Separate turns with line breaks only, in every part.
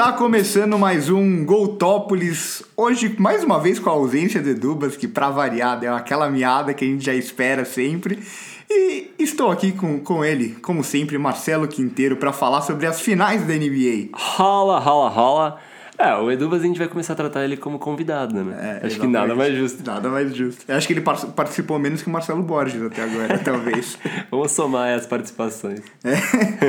Tá começando mais um Goltópolis. Hoje, mais uma vez, com a ausência de Dubas, que pra variar é aquela miada que a gente já espera sempre. E estou aqui com, com ele, como sempre, Marcelo Quinteiro, para falar sobre as finais da NBA.
Rola, rola, rola. É, o Edubas a gente vai começar a tratar ele como convidado, né?
É,
Acho que
exatamente.
nada mais justo.
Nada mais justo. Eu acho que ele par- participou menos que o Marcelo Borges até agora, talvez.
Vamos somar as participações.
É.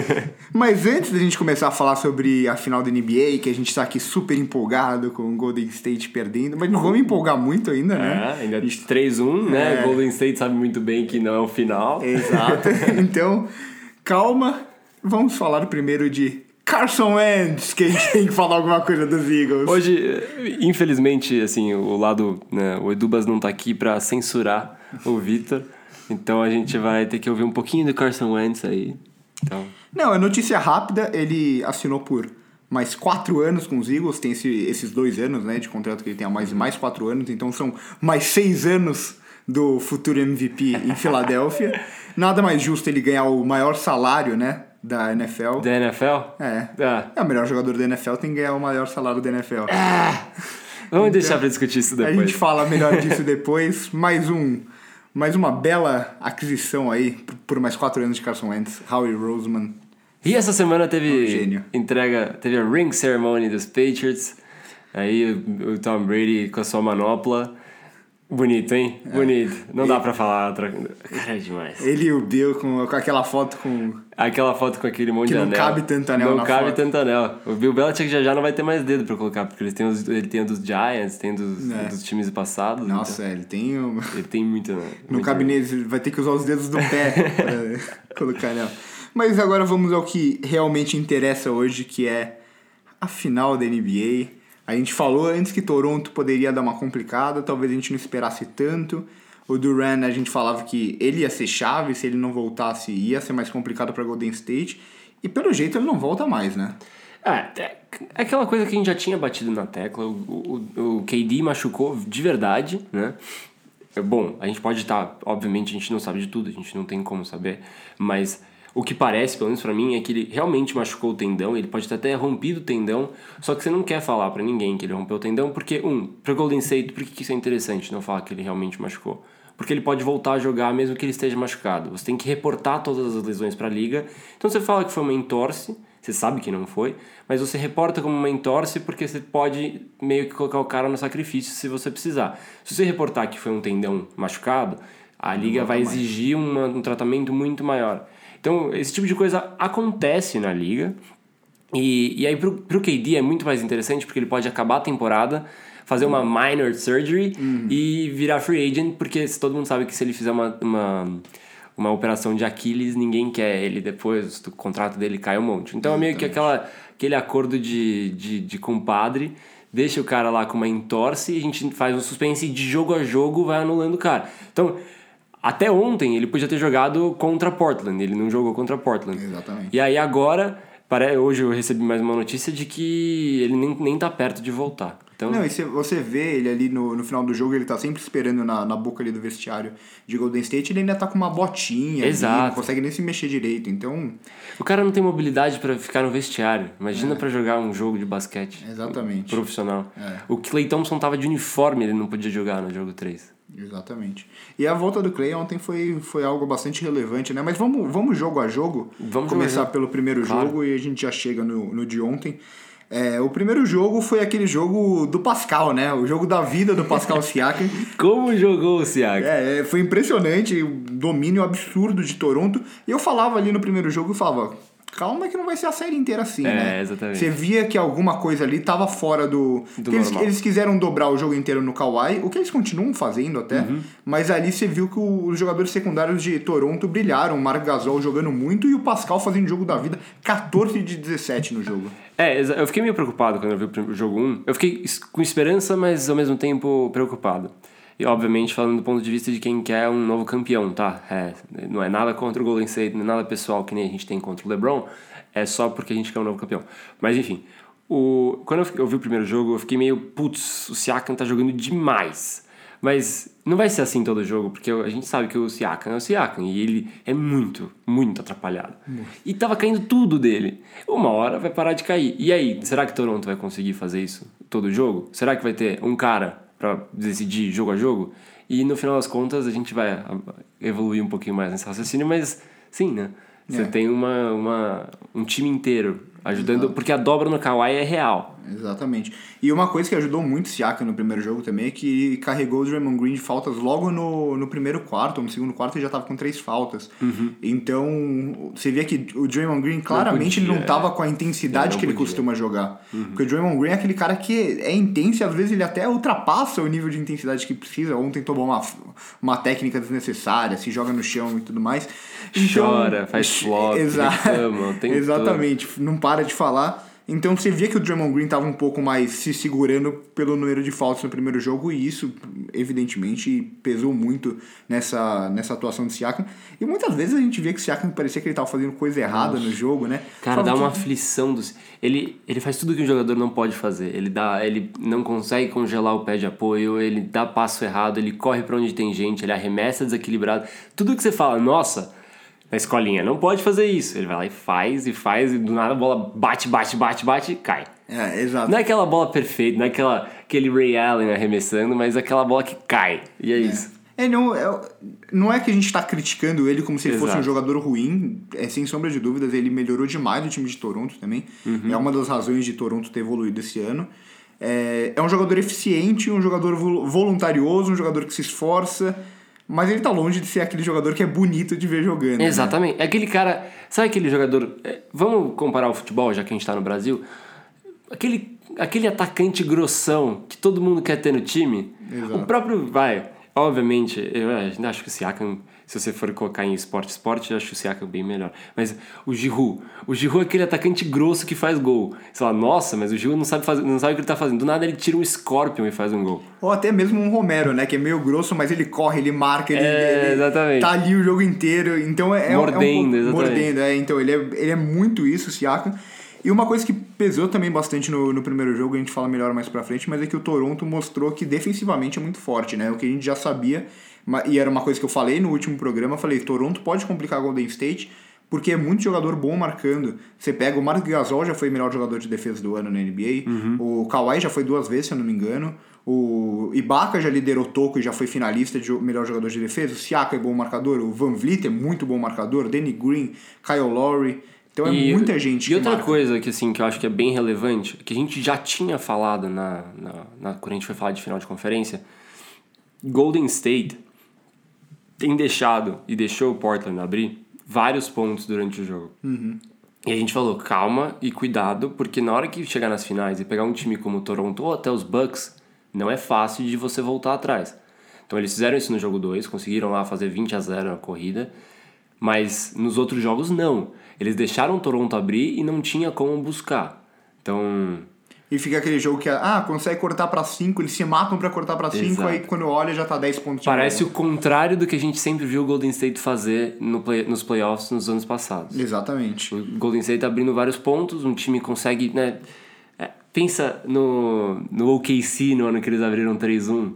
Mas antes da gente começar a falar sobre a final da NBA, que a gente tá aqui super empolgado com o Golden State perdendo, mas não vamos empolgar muito ainda, né?
É, ainda 3-1, né?
É.
Golden State sabe muito bem que não é o final.
Exato. então, calma. Vamos falar primeiro de Carson Wentz, que a gente tem que falar alguma coisa dos Eagles.
Hoje, infelizmente, assim, o lado, né, o Edubas não tá aqui pra censurar o Vitor. Então a gente vai ter que ouvir um pouquinho do Carson Wentz aí. Então,
Não, é notícia rápida. Ele assinou por mais quatro anos com os Eagles. Tem esse- esses dois anos né, de contrato que ele tem há mais mais quatro anos. Então são mais seis anos do futuro MVP em Filadélfia. Nada mais justo ele ganhar o maior salário né, da NFL.
da NFL?
É.
Ah,
É, o melhor jogador da NFL tem que ganhar o maior salário da NFL.
vamos deixar pra discutir isso
A
depois.
gente fala melhor disso depois. Mais um, mais uma bela aquisição aí por- mais quatro anos de Carson Wentz, Howie Roseman.
E essa semana
Um
teve
gênio.
entrega, teve a ring ceremony dos Patriots. Aí o Tom Brady com a sua manopla. Bonito, hein?
É.
Bonito. Não dá pra falar outra Cara, é demais.
Ele e o Bill com, com aquela foto com.
Aquela foto com aquele monte
Que
de
não
anel.
cabe tanto anel
Não
na
cabe
foto.
tanto anel. O Bill Belichick já já não vai ter mais dedo pra colocar, porque ele tem, os, ele tem o dos Giants, tem dos,
É.
dos times passados.
Nossa, ele tem. Um,
então ele tem muito anel.
no
muito
gabinete, vai ter que usar os dedos do pé pra colocar nela. Mas agora vamos ao que realmente interessa hoje, que é a final da NBA. A gente falou antes que Toronto poderia dar uma complicada, talvez a gente não esperasse tanto. O Duran, a gente falava que ele ia ser chave, se ele não voltasse ia ser mais complicado para Golden State. E pelo jeito ele não volta mais, né?
É, é é aquela coisa que a gente já tinha batido na tecla. O, o, o KD machucou de verdade, né? É, Bom, a gente pode estar. obviamente, a gente não sabe de tudo, a gente não tem como saber. Mas o que parece, pelo menos pra mim, é que ele realmente machucou o tendão. Ele pode ter até rompido o tendão. Só que você não quer falar pra ninguém que ele rompeu o tendão, porque, um, pra Golden State, por que que isso é interessante não falar que ele realmente machucou? Porque ele pode voltar a jogar mesmo que ele esteja machucado. Você tem que reportar todas as lesões para a liga. Então você fala que foi uma entorse, você sabe que não foi, mas você reporta como uma entorse porque você pode meio que colocar o cara no sacrifício se você precisar. Se você reportar que foi um tendão machucado, a liga vai exigir uma- um tratamento muito maior. Então esse tipo de coisa acontece na liga. E, e aí pro, pro KD é muito mais interessante porque ele pode acabar a temporada, fazer uma minor surgery e virar free agent, porque se todo mundo sabe que se ele fizer uma, uma, uma operação de Aquiles, ninguém quer ele depois, o contrato dele cai um monte. Então é meio que aquela, aquele acordo de, de, de compadre, deixa o cara lá com uma entorse, a gente faz um suspense e de jogo a jogo vai anulando o cara. Então, até ontem ele podia ter jogado contra Portland, ele não jogou contra Portland.
Exatamente.
E aí agora, hoje eu recebi mais uma notícia de que ele nem, nem tá perto de voltar. Então,
Não, e você- vê ele ali no, no final do jogo, ele tá sempre esperando na, na boca ali do vestiário de Golden State, ele ainda tá com uma botinha, ali,
Exato.
não consegue nem se mexer direito. Então,
o cara não tem mobilidade pra ficar no vestiário. Imagina pra jogar um jogo de basquete
exatamente.
profissional.
É.
O Clay Thompson tava de uniforme, ele não podia jogar no jogo 3.
Exatamente. E a volta do Clay ontem foi, foi algo bastante relevante, né? Mas vamos, vamos jogo a jogo.
Vamos
começar
jogo
pelo primeiro
Claro.
jogo e a gente já chega no, no de ontem. É, o primeiro jogo foi aquele jogo do Pascal, né? O jogo da vida do Pascal Siakam.
Como jogou o Siakam?
É, é, foi impressionante o domínio absurdo de Toronto. E eu falava ali no primeiro jogo, eu falava, calma que não vai ser a série inteira assim,
É,
né?
exatamente.
Você via que alguma coisa ali tava fora do...
Do
eles, eles quiseram dobrar o jogo inteiro no Kawhi, o que eles continuam fazendo até,
Uhum.
mas ali você viu que os jogadores secundários de Toronto brilharam, o Marc Gasol jogando muito e o Pascal fazendo jogo da vida, 14 de 17 no jogo.
É, eu fiquei meio preocupado quando eu vi o jogo 1. Eu fiquei com esperança, mas ao mesmo tempo preocupado. E obviamente falando do ponto de vista de quem quer um novo campeão, tá? É, não é nada contra o Golden State, não é nada pessoal que nem a gente tem contra o LeBron, é só porque a gente quer um novo campeão. Mas enfim, o, quando eu, eu vi o primeiro jogo, eu fiquei meio, putz, o Siakam tá jogando demais. Mas não vai ser assim todo jogo, porque a gente sabe que o Siakam é o Siakam e ele é muito, muito atrapalhado. E tava caindo tudo dele. Uma hora vai parar de cair. E aí, será que Toronto vai conseguir fazer isso todo jogo? Será que vai ter um cara para decidir jogo a jogo? E no final das contas a gente vai evoluir um pouquinho mais nesse raciocínio, mas sim, né? Você
É.
tem uma, uma, um time inteiro ajudando, porque a dobra no Kawhi é real.
Exatamente. E uma coisa que ajudou muito o Siakam no primeiro jogo também é que carregou o Draymond Green de faltas logo no, no primeiro quarto, ou no segundo quarto ele já tava com três faltas.
Uhum.
Então, você via que o Draymond Green claramente
podia,
ele não tava
é.
com a intensidade
não
que ele
podia.
costuma jogar.
Uhum.
Porque o Draymond Green é aquele cara que é intenso e às vezes ele até ultrapassa o nível de intensidade que precisa. Ontem tomou uma, uma técnica desnecessária, se joga no chão e tudo mais.
Chora, faz flop, reclama o tempo
Exatamente, não para de falar. Então você via que o Draymond Green tava um pouco mais se segurando pelo número de faltas no primeiro jogo e isso, evidentemente, pesou muito nessa, nessa atuação do Siakam. E muitas vezes a gente via que o Siakam parecia que ele tava fazendo coisa errada no jogo, né?
Cara, dá
que-
uma aflição dos. Ele, ele faz tudo que um jogador não pode fazer. Ele dá, ele não consegue congelar o pé de apoio, ele dá passo errado, ele corre pra onde tem gente, ele arremessa desequilibrado. Tudo que você fala, nossa, na escolinha, não pode fazer isso. Ele vai lá e faz e faz, e do nada a bola bate, bate, bate, bate e cai.
É, exato.
Não é aquela bola perfeita, não é aquela, aquele Ray Allen arremessando, mas aquela bola que cai. E é, isso.
É, não, é, não é que a gente tá criticando ele como se ele fosse um
Exato.
jogador ruim, é, sem sombra de dúvidas, ele melhorou demais no time de Toronto também. É uma das razões de Toronto ter evoluído esse ano. É, é um jogador eficiente, um jogador vol- voluntarioso, um jogador que se esforça, mas ele tá longe de ser aquele jogador que é bonito de ver jogando. né?
Exatamente. É aquele cara. Sabe aquele jogador. é, Vamos comparar o futebol, já que a gente tá no Brasil? Aquele, aquele atacante grossão que todo mundo quer ter no time.
Exato.
O próprio. Vai. Obviamente, eu é, acho que o Siakam, se você for colocar em esporte, esporte, eu acho o Siakam bem melhor. Mas o Giroud. O Giroud é aquele atacante grosso que faz gol. Você fala, nossa, mas o Giroud não sabe, fazer, não sabe o que ele tá fazendo. Do nada ele tira um Scorpion e faz um gol.
Ou até mesmo um Romero, né? Que é meio grosso, mas ele corre, ele marca, ele,
É,
ele
exatamente.
tá ali o jogo inteiro. Então é, é um- é um
Mordendo.
Mordendo, é. Então ele é, ele é muito isso, o Siakam. E uma coisa que pesou também bastante no, no primeiro jogo, a gente fala melhor mais pra frente, mas é que o Toronto mostrou que defensivamente é muito forte, né? O que a gente já sabia, e era uma coisa que eu falei no último programa, falei, Toronto pode complicar a Golden State, porque é muito jogador bom marcando. Você pega o Mark Gasol, já foi o melhor jogador de defesa do ano na NBA. O Kawhi já foi duas vezes, se eu não me engano. O Ibaka já liderou Toco e já foi finalista de melhor jogador de defesa. O Siaka é bom marcador. O Van Vliet é muito bom marcador. Danny Green, Kyle Lowry. Então é
E-
muita gente
E
que
outra
marca.
coisa que, assim, que eu acho que é bem relevante, que a gente já tinha falado na, na, na- quando a gente foi falar de final de conferência, Golden State tem deixado e deixou o Portland abrir vários pontos durante o jogo. E a gente falou, calma e cuidado, porque na hora que chegar nas finais e pegar um time como o Toronto ou até os Bucks, não é fácil de você voltar atrás. Então eles fizeram isso no jogo 2, conseguiram lá fazer 20 a 0 na corrida, mas nos outros jogos não. Eles deixaram o Toronto abrir e não tinha como buscar. Então,
E fica aquele jogo que, ah, consegue cortar pra 5, eles se matam pra cortar pra 5,
Exato.
aí quando olha já tá 10 pontos de
parece o contrário do que a gente sempre viu o Golden State fazer no play, nos playoffs nos anos passados.
Exatamente.
O Golden State tá abrindo vários pontos, um time consegue, né? é, pensa no, no OKC no ano que eles abriram 3-1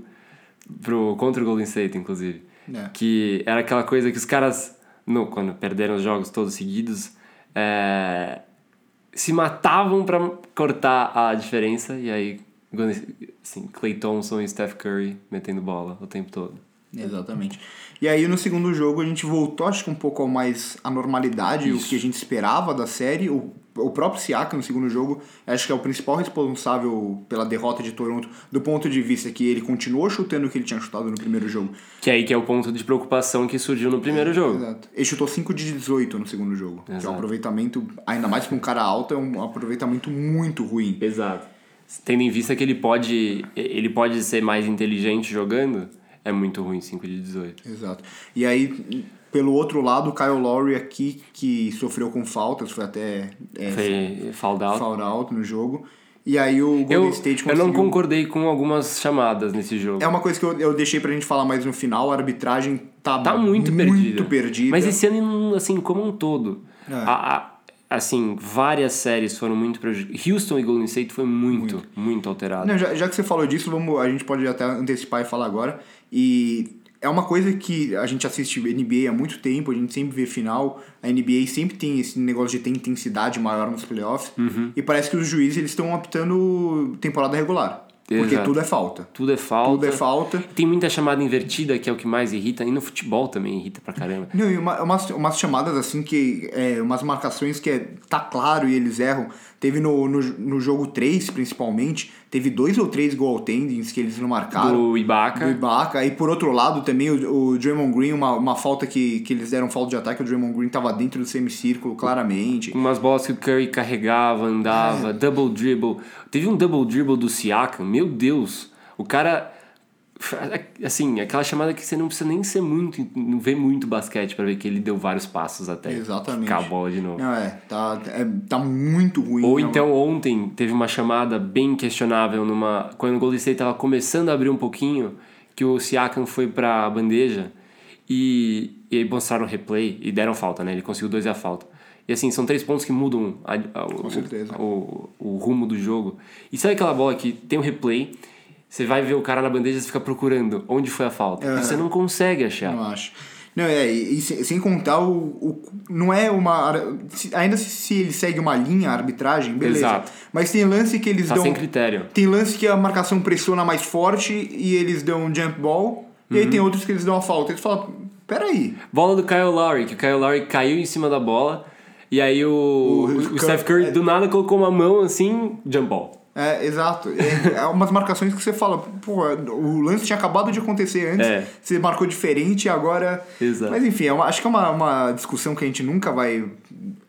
pro, contra o Golden State, inclusive.
É.
Que era aquela coisa que os caras, no, quando perderam os jogos todos seguidos, é, se matavam pra cortar a diferença e aí, assim, Clay Thompson e Steph Curry metendo bola o tempo todo.
Exatamente. E aí no segundo jogo a gente voltou, acho que um pouco ao mais a normalidade, o
Isso.
que a gente esperava da série. O, o próprio Siakam no segundo jogo, acho que é o principal responsável pela derrota de Toronto, do ponto de vista que ele continuou chutando o que ele tinha chutado no primeiro jogo.
Que aí que é o ponto de preocupação que surgiu no primeiro jogo.
Exato. Ele chutou 5 de 18 no segundo jogo. Que é um
Exato.
aproveitamento, ainda mais para um cara alto, é um aproveitamento muito ruim.
Exato. Tendo em vista que ele pode, ele pode ser mais inteligente jogando, é muito ruim 5 de 18.
Exato. E aí, pelo outro lado, o Kyle Lowry aqui, que sofreu com faltas, foi até é,
Foi foul out.
foul out no jogo. E aí o Golden
Eu,
State
eu
conseguiu...
não concordei com algumas chamadas nesse jogo.
É uma coisa que eu, eu deixei pra gente falar mais no final, a arbitragem tá,
tá muito,
muito
perdida.
perdida.
Mas esse ano, assim, como um todo.
É.
A, a- assim, várias séries foram muito prejudicadas. Houston e Golden State foi muito, muito, alterado.
Não, já, já que você falou disso, vamos, a gente pode até antecipar e falar agora. E é uma coisa que a gente assiste NBA há muito tempo, a gente sempre vê final. A NBA sempre tem esse negócio de ter intensidade maior nos playoffs.
Uhum.
E parece que os juízes eles estão apitando temporada regular. Porque
Exato.
tudo é falta.
Tudo é falta.
Tudo é falta.
Tem muita chamada invertida, que é o que mais irrita. E no futebol também irrita pra caramba.
Não, e uma, umas, umas chamadas assim que. É, umas marcações que é, tá claro e eles erram. Teve no, no, no jogo 3, principalmente, teve dois ou três goaltendings que eles não marcaram.
Do Ibaka.
do Ibaka. E por outro lado, também o, o Draymond Green, uma, uma falta que, que eles deram falta de ataque, o Draymond Green tava dentro do semicírculo, claramente.
Umas bolas que o Curry carregava, andava, double dribble. Teve um double dribble do Siakam, meu Deus. O cara. Assim, aquela chamada que você não precisa nem ser muito. Não vê muito basquete pra ver que ele deu vários passos até
Exatamente.
ficar a bola de novo.
Não, é, tá, é, tá muito ruim.
Ou
não.
então ontem teve uma chamada bem questionável numa quando o Golden State estava começando a abrir um pouquinho, que o Siakam foi pra bandeja e, e aí mostraram o replay e deram falta, né? Ele conseguiu dois e a falta. E assim, são três pontos que mudam a, a, o, o, o rumo do jogo. E sabe aquela bola que tem um replay, você vai ver o cara na bandeja e fica procurando onde foi a falta. E você não consegue achar.
Não acho. Não, é, e, e sem, sem contar o, o. Não é uma. Ainda se, ele segue uma linha, a arbitragem, beleza.
Exato.
Mas tem lance que eles
Tá
dão.
sem critério.
Tem lance que a marcação pressiona mais forte e eles dão um jump ball. E
Uhum.
aí tem outros que eles dão a falta. Eles falam, peraí.
Bola do Kyle Lowry, que o Kyle Lowry caiu em cima da bola. E aí o, o,
O-
Steph Curry do nada colocou uma mão assim, jump ball.
É, exato. É, é umas marcações que você fala, pô, o lance tinha acabado de acontecer antes,
É.
você marcou diferente e agora.
Exato.
Mas enfim, é uma- acho que é uma, uma discussão que a gente nunca vai.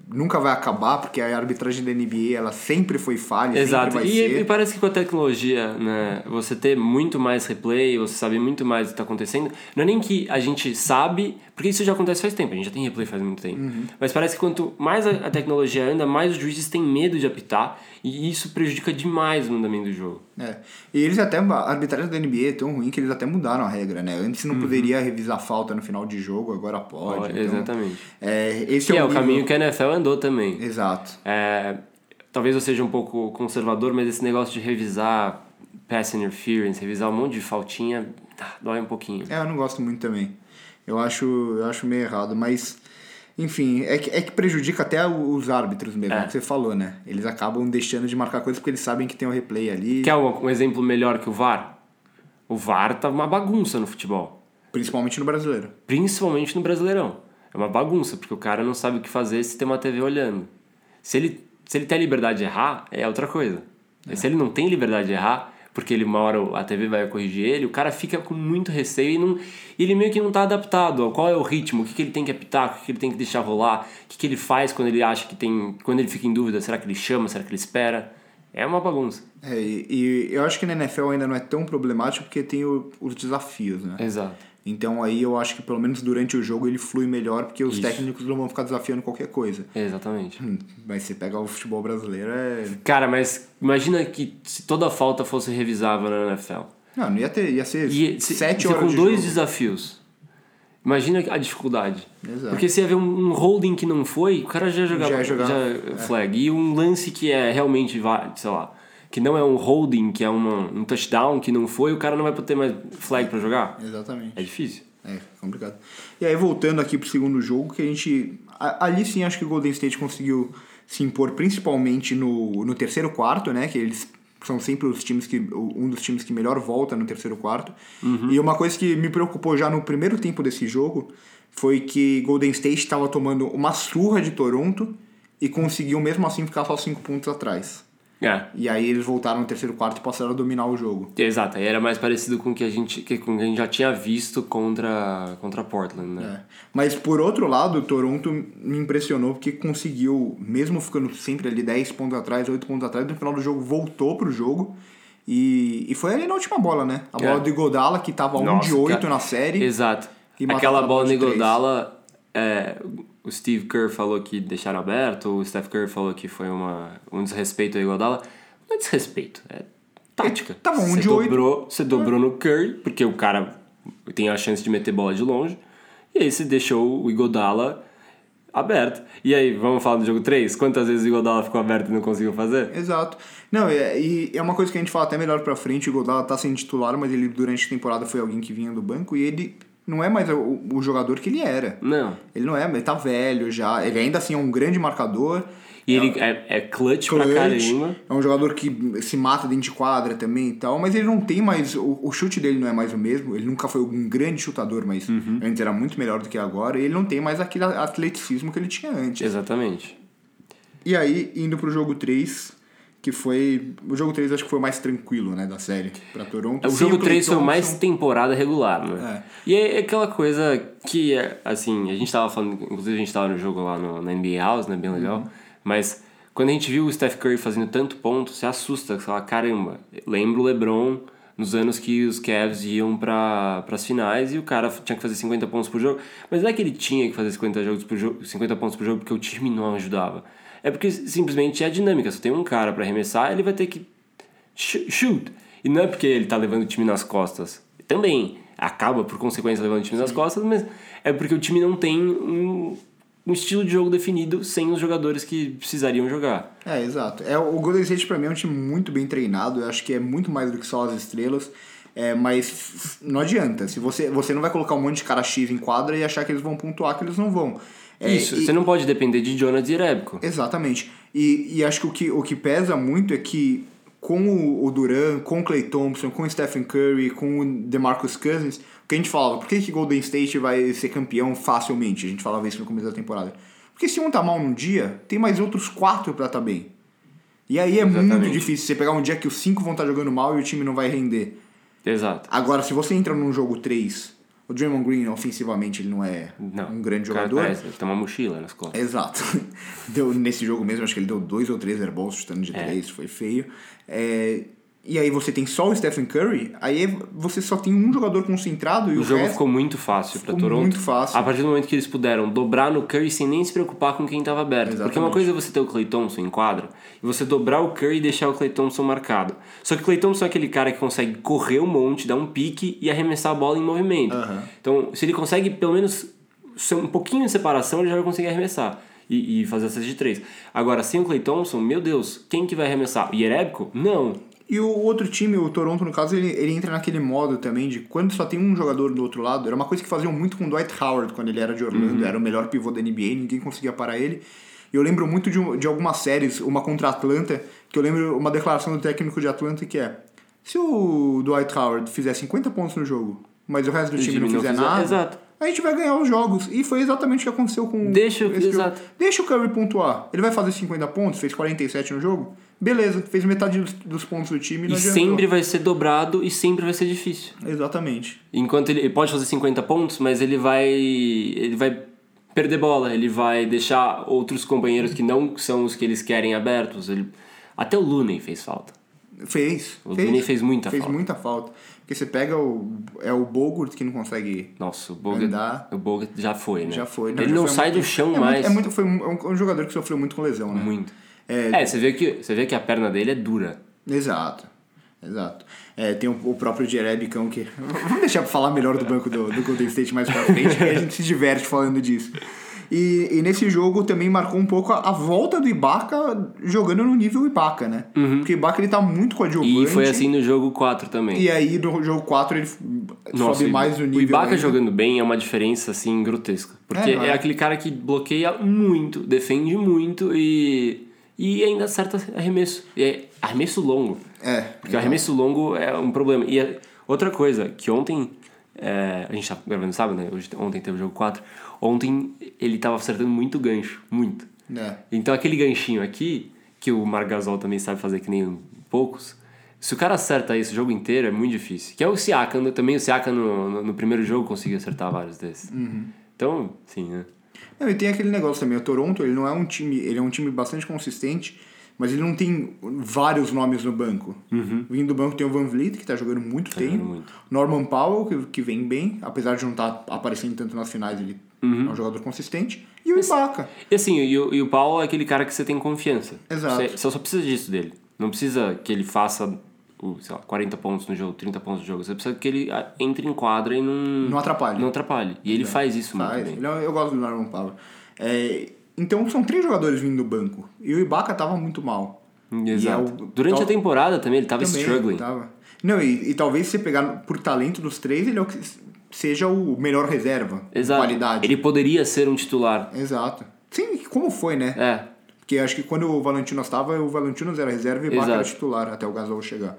Nunca vai acabar, porque a arbitragem da NBA ela sempre foi falha,
Exato.
sempre vai
E,
ser.
e parece que com a tecnologia, né, você ter muito mais replay, você saber muito mais o que está acontecendo, não é nem que a gente sabe, porque isso já acontece faz tempo, a gente já tem replay faz muito tempo.
Uhum.
Mas parece que quanto mais a, a tecnologia anda, mais os juízes têm medo de apitar, e isso prejudica demais o andamento do jogo.
É. E eles até. A arbitragem da NBA é tão ruim que eles até mudaram a regra, né? Antes não poderia revisar falta no final de jogo, agora pode. Então,
exatamente.
É, esse
Que é,
é,
o caminho que a NFL andou também.
Exato.
É, talvez eu seja um pouco conservador, mas esse negócio de revisar pass interference, revisar um monte de faltinha, ah, dói um pouquinho.
É, eu não gosto muito também. Eu acho, eu acho meio errado, mas. Enfim, é que, é que prejudica até os árbitros mesmo,
É.
é. que você falou, né? Eles acabam deixando de marcar coisas porque eles sabem que tem o replay ali.
Quer um, um exemplo melhor que o VAR? O VAR tá uma bagunça no futebol.
Principalmente no brasileiro.
Principalmente no Brasileirão. É uma bagunça, porque o cara não sabe o que fazer se tem uma TV olhando. Se ele, se ele tem a liberdade de errar, é outra coisa. Se ele não tem liberdade de errar, porque ele uma hora a TV vai corrigir ele, o cara fica com muito receio e, não, ele meio que não tá adaptado ao qual é o ritmo, o que, que ele tem que apitar, o que, que ele tem que deixar rolar, o que, que ele faz quando ele acha que tem. quando ele fica em dúvida, será que ele chama, será que ele espera? É uma bagunça.
É, e, e eu acho que na NFL ainda não é tão problemático porque tem o- os desafios, né?
Exato.
Então aí eu acho que pelo menos durante o jogo ele flui melhor porque os
Isso.
técnicos não vão ficar desafiando qualquer coisa.
Exatamente.
Hum, Mas você pega o futebol brasileiro é.
Cara, mas imagina que se toda falta fosse revisável na NFL.
Não, não ia ter. Ia ser
se,
sete
se
horas
com
de
dois
jogo.
desafios. Imagina a dificuldade.
Exato.
Porque se ia ver um, um holding que não foi, o cara já jogava
Já ia jogar,
já- flag. E um lance que é realmente, sei lá, que não é um holding, que é uma, um touchdown que não foi, o cara não vai poder mais flag pra jogar.
Exatamente.
É difícil.
É, complicado. E aí, voltando aqui pro segundo jogo, que a gente. Ali sim acho que o Golden State conseguiu se impor principalmente no, no terceiro quarto, né? Que eles são sempre os times que. um dos times que melhor volta no terceiro quarto. E uma coisa que me preocupou já no primeiro tempo desse jogo foi que Golden State estava tomando uma surra de Toronto e conseguiu mesmo assim ficar só cinco pontos atrás.
É.
E aí eles voltaram no terceiro quarto e passaram a dominar o jogo.
Exato, aí era mais parecido com o que a gente, que, com o que a gente já tinha visto contra, contra Portland, né?
É. Mas por outro lado, o Toronto me impressionou porque conseguiu, mesmo ficando sempre ali 10 pontos atrás, 8 pontos atrás, no final do jogo voltou pro jogo. E, e foi ali na última bola, né? A
É.
bola do Igodala, que tava 1
Nossa,
de 8
cara.
na série.
Exato. Aquela bola
bola de
no
três.
Godala, é, o Steve Kerr falou que deixaram aberto, o Steph Curry falou que foi uma, um desrespeito ao Iguodala. Não é desrespeito, é tática.
É, tava um
Você
de
dobrou, Você dobrou no Curry, porque o cara tem a chance de meter bola de longe, e aí você deixou o Igodala aberto. E aí, vamos falar do jogo 3? Quantas vezes o Iguodala ficou aberto e não conseguiu fazer?
Exato. Não, é, e é uma coisa que a gente fala até melhor pra frente, o Iguodala tá sendo titular, mas ele durante a temporada foi alguém que vinha do banco e ele não é mais o, o jogador que ele era.
Não.
Ele não é, ele tá velho já, ele ainda assim é um grande marcador.
E ele é, é clutch, pra
clutch,
caramba.
É um jogador que se mata dentro de quadra também e tal, mas ele não tem mais. O, o chute dele não é mais o mesmo. Ele nunca foi um grande chutador, mas
Uhum.
antes era muito melhor do que agora. E ele não tem mais aquele atleticismo que ele tinha antes.
Exatamente.
E aí, indo pro jogo 3, que foi. O jogo 3 acho que foi o mais tranquilo, né, da série pra Toronto.
O jogo
Klay
3 foi o mais temporada regular, né? E é aquela coisa que, é, assim, a gente tava falando, inclusive a gente tava no jogo lá no, na NBA House, né? Bem legal. Mas quando a gente viu o Steph Curry fazendo tanto ponto, você assusta, você fala, caramba, lembro o LeBron nos anos que os Cavs iam para as finais e o cara tinha que fazer 50 pontos por jogo. Mas não é que ele tinha que fazer 50, jogos por jogo, 50 pontos por jogo porque o time não ajudava. É porque simplesmente é a dinâmica. Se tem um cara para arremessar, ele vai ter que sh- shoot. E não é porque ele tá levando o time nas costas. Também acaba, por consequência, levando o time nas costas, mas é porque o time não tem um, um estilo de jogo definido sem os jogadores que precisariam jogar.
É, exato. É, o Golden State pra mim é um time muito bem treinado. Eu acho que é muito mais do que só as estrelas. É, mas não adianta. Se você, você não vai colocar um monte de cara X em quadra e achar que eles vão pontuar, que eles não vão. É,
Isso,
e-
você não pode depender de Jonas e Rebko.
Exatamente. E, e acho que o, que o que pesa muito é que com o, Duran, com o Clay Thompson, com o Stephen Curry, com o DeMarcus Cousins, o que a gente falava, por que, que Golden State vai ser campeão facilmente? A gente falava isso no começo da temporada. Porque se um tá mal num dia, tem mais outros quatro pra tá bem. E aí é muito
Exatamente.
difícil você pegar um dia que os cinco vão estar jogando mal e o time não vai render.
Exato.
Agora, se você entra num jogo 3, o Draymond Green ofensivamente ele não é
Não.
um grande
O cara
jogador.
parece, ele tem uma mochila nas costas.
Exato. Deu, nesse jogo mesmo, acho que ele deu dois ou três airballs chutando de
É.
três, foi feio. É, e aí você tem só o Stephen Curry, aí você só tem um jogador concentrado e o,
O jogo ficou muito fácil pra
ficou
Toronto.
muito fácil.
A partir do momento que eles puderam dobrar no Curry sem nem se preocupar com quem tava aberto. Porque
Exatamente.
uma coisa é você ter o Clay Thompson em quadra e você dobrar o Curry e deixar o Clay Thompson marcado. Só que o Clay Thompson é aquele cara que consegue correr um monte, dar um pique e arremessar a bola em movimento.
Aham.
Então, se ele consegue pelo menos ser um pouquinho de separação, ele já vai conseguir arremessar. E, e fazer essas de três. Agora, sem o Clay Thompson, meu Deus, quem que vai arremessar? O Yerebko? Não.
E o outro time, o Toronto, no caso, ele, ele entra naquele modo também de quando só tem um jogador do outro lado. Era uma coisa que faziam muito com o Dwight Howard quando ele era de Orlando. Era o melhor pivô da NBA, ninguém conseguia parar ele. E eu lembro muito de, de algumas séries, uma contra Atlanta, que eu lembro uma declaração do técnico de Atlanta que é: se o Dwight Howard fizer 50 pontos no jogo, mas o resto do
O
time,
time
não
não
fizer
fizer-
nada,
exato.
a gente vai ganhar os jogos. E foi exatamente o que aconteceu com
Deixa-
esse jogo.
exato.
Deixa o Curry pontuar. Ele vai fazer 50 pontos, fez 47 no jogo. Beleza, fez metade dos, pontos do time e não adiantou.
sempre vai ser dobrado e sempre vai ser difícil.
Exatamente.
Enquanto ele, ele pode fazer 50 pontos, mas ele vai ele vai perder bola, ele vai deixar outros companheiros que não são os que eles querem abertos. Ele, até o Looney fez falta.
Fez.
O
fez,
Looney fez muita
fez
falta.
muita falta. Porque você pega o. É o Bogut que não consegue.
Nossa, o
Andar.
o Bogut já foi, né?
Já foi.
ele
já
não
foi
sai
muito-
do chão
é
mais.
Muito, é muito, foi um, é um jogador que sofreu muito com lesão, né?
Muito.
É,
É, você vê que você vê que a perna dele é dura.
Exato. Exato. É, tem o, o próprio Jerebicão que. Vamos deixar pra falar melhor do banco do, do Golden State mais pra frente, que a gente se diverte falando disso. E, e nesse jogo também marcou um pouco a, a volta do Ibaka jogando no nível Ibaka, né? Porque o Ibaka ele tá muito coadjuvante.
Uhum. E foi assim no jogo 4 também.
E aí no jogo 4 ele
Nossa,
sobe mais o nível.
O Ibaka
ainda.
jogando bem é uma diferença assim grotesca. Porque
É,
é,
é?
aquele cara que bloqueia muito, defende muito e, e ainda acerta arremesso. E é arremesso longo.
É.
Porque o arremesso longo é um problema. E é- outra coisa, que ontem. é, a gente tá gravando sábado, né? Hoje, ontem teve o jogo 4. Ontem ele tava acertando muito gancho. Muito.
É.
Então aquele ganchinho aqui, que o Margasol também sabe fazer que nem poucos, se o cara acerta o jogo inteiro, é muito difícil. Que é o Siakam, também o Siakam no, no, no primeiro jogo conseguiu acertar vários desses. Então, sim, né?
Não, e tem aquele negócio também, o Toronto, ele não é um time, ele é um time bastante consistente, mas ele não tem vários nomes no banco. Vindo do banco tem o Van Vliet, que tá jogando muito tempo.
jogando muito.
Norman Powell, que, que vem bem, apesar de não estar aparecendo tanto nas finais, ele é um jogador consistente. E o Ibaka.
E assim, e o, e o Paulo é aquele cara que você tem confiança.
Exato.
Você, você só precisa disso dele. Não precisa que ele faça, sei lá, 40 pontos no jogo, 30 pontos no jogo. Você precisa que ele ah, entre em quadra e não...
Não atrapalhe.
Não atrapalhe. E ele faz isso muito
Faz.
bem.
Ele é- eu gosto do Norman Powell. É, então são três jogadores vindo do banco. E o Ibaka tava muito mal.
Exato.
E é o-
Durante
tal-
a temporada também ele tava
Também,
struggling.
Tava. Não, e, e talvez se você pegar por talento dos três, ele é o que seja o melhor reserva.
Exato.
Qualidade.
Ele poderia ser um titular.
Exato. Sim, como foi, né?
É.
Porque acho que quando o Valentino estava, o Valentino era reserva e o Ibaka era titular até o Gasol chegar.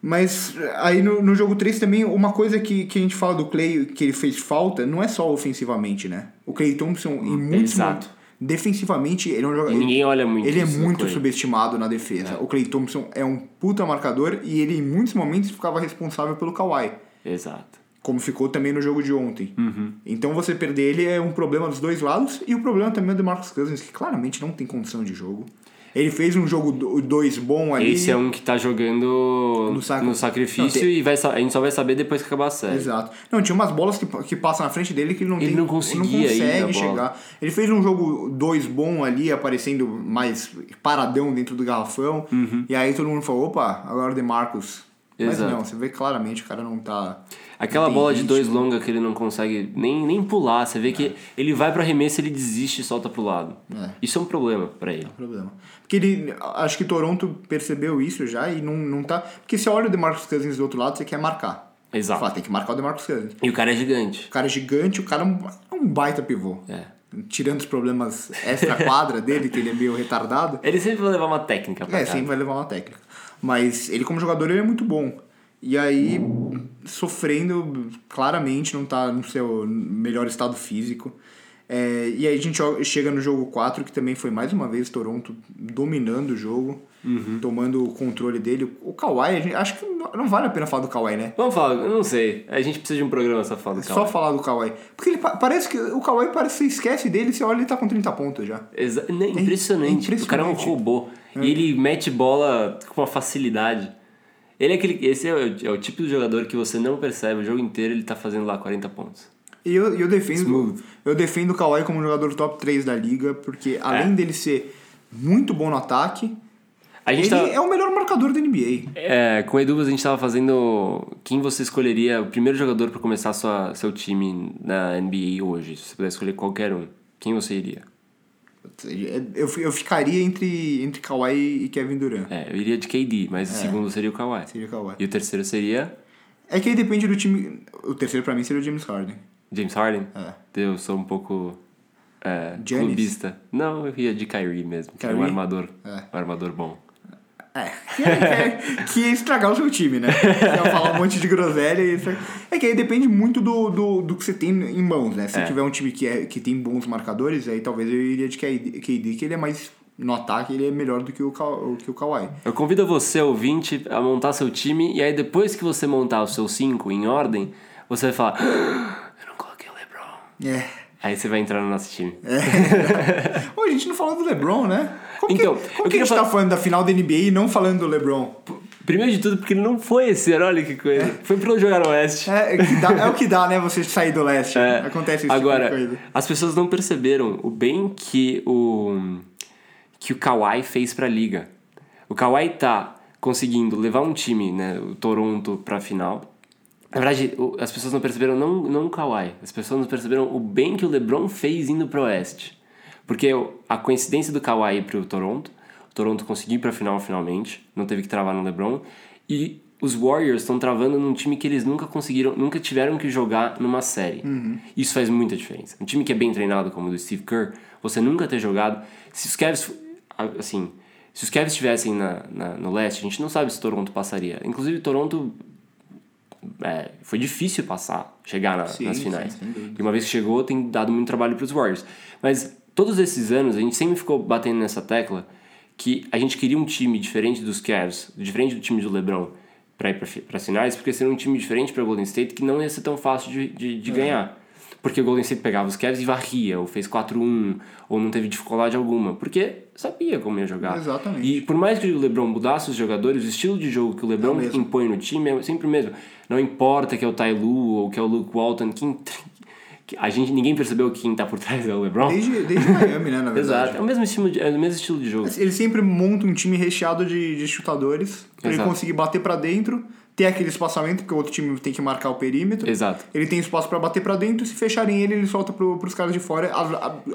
Mas aí no, no jogo 3 também, uma coisa que, que a gente fala do Clay, que ele fez falta, não é só ofensivamente, né? O Clay Thompson, em muitos
Exato.
momentos, defensivamente, ele é um
E
jogador.
ninguém olha muito
Ele é muito subestimado na defesa. O Clay Thompson é um puta marcador e ele, em muitos momentos, ficava responsável pelo Kawhi.
Exato.
Como ficou também no jogo de ontem.
Uhum.
Então você perder ele é um problema dos dois lados. E o problema também é do Marcus Cousins, que claramente não tem condição de jogo. Ele fez um jogo 2 bom ali.
Esse é um que tá jogando no,
sacro-
sacrifício
Não, tem-
e vai, a gente só vai saber depois que acabar a série.
Exato. Não, tinha umas bolas que, que passam na frente dele que ele não
Ele
tem.
não conseguia ir
consegue chegar. Ele fez um jogo 2 bom ali, aparecendo mais paradão dentro do garrafão. E aí todo mundo falou: opa, agora o DeMarcus. Mas
Uhum. Exato.
não, você vê claramente o cara não tá.
Aquela bola de dois longa que ele não consegue nem, nem pular, você vê que ele vai pro arremesso, ele desiste e solta pro lado.
É.
Isso é um problema pra ele.
problema. Porque ele. Acho que Toronto percebeu isso já e não, não tá. Porque você olha o DeMarcus Cousins do outro lado, você quer marcar.
Exato.
Fala, tem que marcar o DeMarcus Cousins.
E o cara é gigante.
O cara é gigante, o cara é um, é um baita pivô.
É.
Tirando os problemas extra-quadra dele, que ele é meio retardado.
Ele sempre vai levar uma técnica pra
É,
cá.
sempre vai levar uma técnica. Mas ele, como jogador, ele é muito bom. E aí, sofrendo, claramente, não tá no seu melhor estado físico. É, e aí a gente chega no jogo 4, que também foi mais uma vez Toronto dominando o jogo,
Uhum.
tomando o controle dele. O Kawhi, gente- acho que não vale a pena falar do Kawhi, né?
Vamos falar, eu não sei. A gente precisa de um programa só falar do
Só
Kawhi.
falar do Kawhi. Porque ele pa- parece que o Kawhi parece que você esquece dele, você olha ele tá com 30 pontos já.
Exa né, impressionante.
impressionante.
O cara é um robô. E ele mete bola com uma facilidade. Ele é aquele. Esse é o, é o tipo de jogador que você não percebe o jogo inteiro ele tá fazendo lá 40 pontos.
E eu, eu defendo
Smooth.
eu defendo o Kawhi como um jogador top 3 da liga, porque além dele ser muito bom no ataque,
A gente
ele
tá.
é o melhor marcador da NBA.
É, com o Edu a gente tava fazendo quem você escolheria o primeiro jogador pra começar sua, seu time na NBA hoje, se você pudesse escolher qualquer um. Quem você iria?
Eu, eu ficaria entre, entre Kawhi e Kevin Durant.
É, eu iria de KD, mas o segundo seria o Kawhi.
Seria Kawhi.
E o terceiro seria
É que aí depende do time. O terceiro pra mim seria o James Harden.
James Harden.
É.
Eu sou um pouco é,
Giannis?
clubista. Não, eu ia de Kyrie mesmo, que é um
Kyrie?
armador,
É.
um armador bom.
É. Que, é, que ia estragar o seu time, né? Você falar um monte de groselha e isso. É que aí depende muito do, do, do que você tem em mãos, né? Se
É.
tiver um time que, é, que tem bons marcadores, aí talvez eu iria de KD, KD, que ele é mais. No ataque, ele é melhor do que o, que o Kawhi.
Eu convido você, ouvinte, a montar seu time e aí depois que você montar os seus cinco em ordem, você vai falar: "Ah, Eu não coloquei o LeBron.
É.
Aí você vai entrar no nosso time.
Ô, a gente não falou do LeBron, né? Como
Então,
que,
eu
como que a gente
falar-
tá falando da final da NBA e não falando do LeBron?
Primeiro de tudo, porque ele não foi esse ano, olha que coisa. Foi pra jogar no Oeste.
É, é, que dá- é o que dá, né? Você sair do leste.
É.
Acontece isso
Agora,
tipo de coisa.
as pessoas não perceberam o bem que o que o Kawhi fez pra liga. O Kawhi tá conseguindo levar um time, né, o Toronto pra final. Na verdade, as pessoas não perceberam não não o Kawhi, as pessoas não perceberam o bem que o LeBron fez indo pro Oeste. Porque o- a coincidência do Kawhi ir pro Toronto, o Toronto conseguiu ir pra final finalmente, não teve que travar no LeBron e os Warriors estão travando num time que eles nunca conseguiram, nunca tiveram que jogar numa série. Isso faz muita diferença. Um time que é bem treinado, como o do Steve Kerr, você nunca ter jogado. Se os Cavs, assim, se os Cavs estivessem na, na- no leste, a gente não sabe se Toronto passaria. Inclusive, Toronto é, foi difícil passar, chegar na-
Sim,
nas
sim,
finais.
dúvida.
e uma vez que chegou, tem dado muito trabalho para os Warriors. Mas todos esses anos, a gente sempre ficou batendo nessa tecla que a gente queria um time diferente dos Cavs, diferente do time do LeBron, para ir para as finais, porque seria um time diferente para Golden State que não ia ser tão fácil de, de,
É.
de ganhar. Porque o Golden State pegava os Cavs e varria, ou fez 4-1, ou não teve dificuldade alguma, porque sabia como ia jogar.
Exatamente.
E por mais que o LeBron mudasse os jogadores, o estilo de jogo que o LeBron
É
impõe no time é sempre o mesmo. Não importa que é o Ty Lue ou que é o Luke Walton, que a gente, ninguém percebeu que quem tá por trás é o LeBron.
Desde, desde Miami, né, na verdade.
Exato, é o mesmo estilo de, é o mesmo estilo de jogo.
Ele sempre monta um time recheado de, de chutadores pra ele conseguir bater pra dentro, ter aquele espaçamento, porque o outro time tem que marcar o perímetro.
Exato.
Ele tem espaço para bater para dentro, se fecharem ele, ele solta pro, pros caras de fora.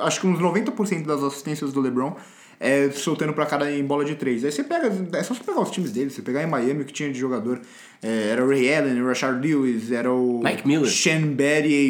Acho que uns 90% das assistências do LeBron é soltando pra cara em bola de três. Aí você pega, é só você pegar os times dele, você pegar em Miami o que tinha de jogador. é, era o Ray Allen, o Rashard Lewis, era o
Mike Miller.
Shane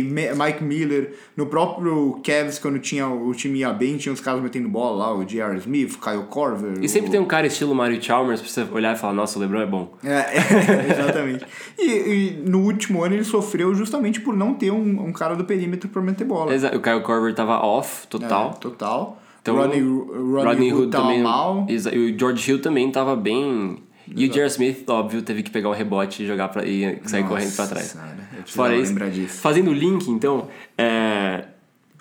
Ma- Mike Miller. No próprio Cavs, quando tinha o time ia bem, tinha os caras metendo bola lá, o J.R. Smith, Kyle Korver.
E sempre
o...
tem um cara estilo Mario Chalmers pra você olhar e falar, nossa, o LeBron é bom.
É, é, exatamente. E, e no último ano ele sofreu justamente por não ter um, um cara do perímetro pra meter bola.
Exa- O Kyle Korver tava off, total.
É, total.
Então,
Rodney, Rodney,
Rodney
Hood
Hood também.
mal.
E o George Hill também tava bem. E o J.R. Smith, óbvio, teve que pegar o rebote e jogar pra, e sair
Nossa
correndo pra trás.
senhora, eu
Fora isso,
lembrar disso.
fazendo o link, então, é,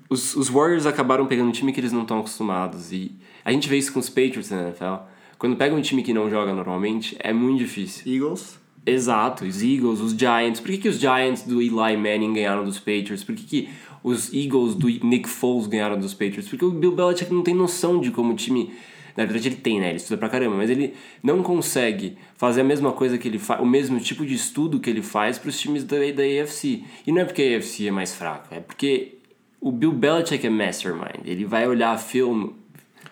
os, os Warriors acabaram pegando um time que eles não estão acostumados. E a gente vê isso com os Patriots na NFL. Quando pega um time que não joga normalmente, é muito difícil.
Eagles.
Exato, os Eagles, os Giants. Por que, que os Giants do Eli Manning ganharam dos Patriots? Por que, que os Eagles do Nick Foles ganharam dos Patriots? Porque o Bill Belichick não tem noção de como o time. Na verdade, ele tem, né? Ele estuda pra caramba, mas ele não consegue fazer a mesma coisa que ele faz, o mesmo tipo de estudo que ele faz pros times da, da AFC. E não é porque a AFC é mais fraca, é porque o Bill Belichick é mastermind. Ele vai olhar filme,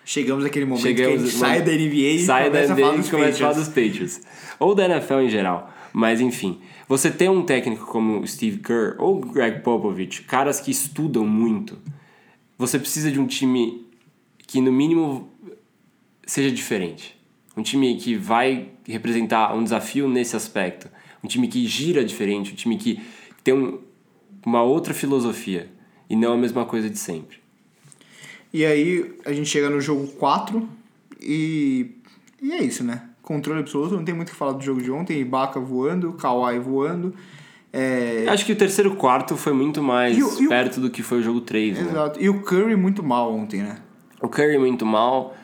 Chegamos naquele momento
Chegamos,
que a gente
mano,
sai da NBA e
sai da
começa
NBA
a falar
e
dos
começa a falar dos Patriots. Ou da NFL em geral. Mas enfim, você ter um técnico como Steve Kerr ou Greg Popovich, caras que estudam muito, você precisa de um time que no mínimo seja diferente. Um time que vai representar um desafio nesse aspecto. Um time que gira diferente, um time que tem um- uma outra filosofia e não a mesma coisa de sempre.
E aí a gente chega no jogo 4 e, e é isso, né? Controle absoluto, não tem muito o que falar do jogo de ontem. Ibaka voando, Kawhi voando. É,
Acho que o terceiro quarto foi muito mais
E o- e o-
perto do que foi o jogo 3, né?
Exato. E o Curry muito mal ontem, né?
O Curry muito mal.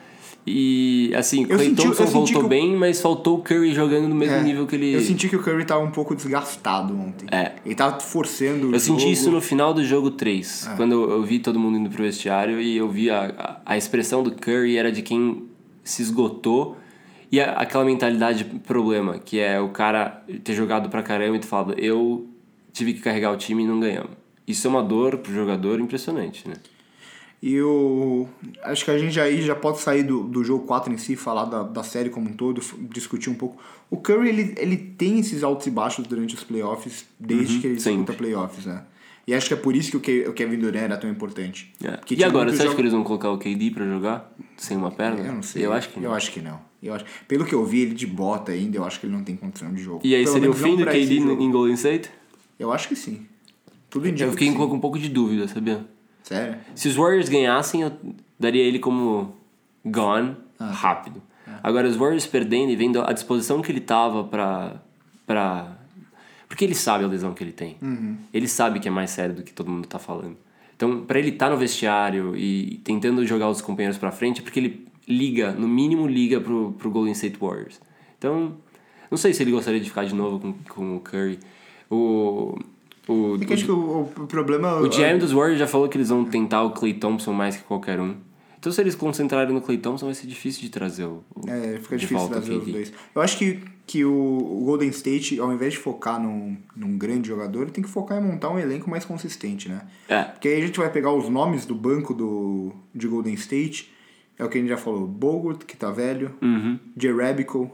E assim, o
Eu
Clay
senti-
Thompson
eu senti
voltou
o-
bem, mas faltou o Curry jogando no mesmo
É,
nível que ele.
Eu senti que o Curry tava um pouco desgastado ontem.
É.
Ele tava forçando o
Eu senti
jogo.
isso no final do jogo 3,
É.
quando eu, eu vi todo mundo indo pro vestiário e eu vi a, a, a expressão do Curry era de quem se esgotou e a- aquela mentalidade problema, que é o cara ter jogado pra caramba e ter falado, eu tive que carregar o time e não ganhamos. Isso é uma dor pro jogador impressionante, né?
E o. Acho que a gente aí já pode sair do, do jogo 4 em si, falar da, da série como um todo, discutir um pouco. O Curry, ele, ele tem esses altos e baixos durante os playoffs, desde que ele disputa
sempre.
playoffs, né? E acho que é por isso que o, Ke- o Kevin Durant era tão importante.
É. E agora, você acha
jogos-
que eles vão colocar o KD pra jogar sem uma perna?
Eu não sei.
Eu acho que não.
Eu acho que não. Eu acho... Pelo que eu vi, ele de bota ainda, eu acho que ele não tem condição de jogo.
E aí
Pelo
seria o fim do KD
jogo.
em Golden State?
Eu acho que sim. Tudo indica
Eu fiquei com um pouco de dúvida, sabia?
Sério?
Se os Warriors ganhassem, eu daria ele como gone
Ah.
rápido. Agora, os Warriors perdendo e vendo a disposição que ele tava pra... Porque ele sabe a lesão que ele tem.
Uhum.
Ele sabe que é mais sério do que todo mundo tá falando. Então, pra ele estar no vestiário e tentando jogar os companheiros pra frente, é porque ele liga, no mínimo liga pro, pro Golden State Warriors. Então, não sei se ele gostaria de ficar de novo com, com o Curry. O... O,
É que acho que o, o problema...
o GM dos Warriors já falou que eles vão tentar o Clay Thompson mais que qualquer um. Então se eles concentrarem no Clay Thompson, vai ser difícil de trazer o, o
É, fica
de
difícil trazer os dois. Eu acho que, que o, Golden State, ao invés de focar num, num grande jogador, tem que focar em montar um elenco mais consistente, né?
É,
Porque aí a gente vai pegar os nomes do banco do, de Golden State. É o que a gente já falou. Bogut, que tá velho.
uhum.
Jerebico.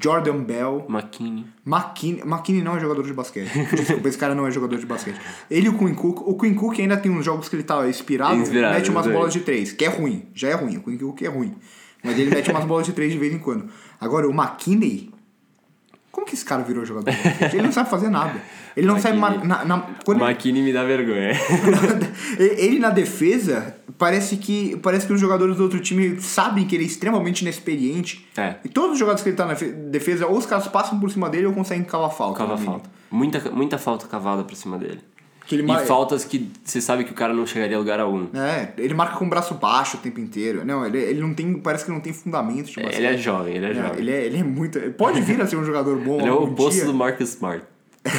Jordan Bell.
McKinney.
McKinney. McKinney não é jogador de basquete. Desculpa, esse cara não é jogador de basquete. Ele e o Quinn Cook. O Quinn Cook ainda tem uns jogos que ele tá inspirado,
Inspirado,
mete umas
é.
bolas de três, que é ruim. Já é ruim. O Quinn Cook é ruim. Mas ele mete umas bolas de três de vez em quando. Agora, o McKinney. Como que esse cara virou jogador? Ele não sabe fazer nada. Ele não sabe. mar- Na, na- quando ele-
McKinney me dá vergonha.
ele na defesa, parece que parece que os jogadores do outro time sabem que ele é extremamente inexperiente.
É.
E todos os jogadores que ele tá na fe- defesa, ou os caras passam por cima dele ou conseguem cavar falta.
Cava
mínimo.
falta. Muita, muita falta cavada pra cima dele.
Que ele
e
ma-
faltas que você sabe que o cara não chegaria a lugar algum.
É, ele marca com o braço baixo o tempo inteiro. Não, ele, ele não tem. Parece que não tem fundamento de basquete.
Ele é jovem, ele é
Não,
jovem.
ele é, ele é muito. ele Pode vir a ser um jogador bom.
Ele é o oposto
dia.
do Marcus Smart.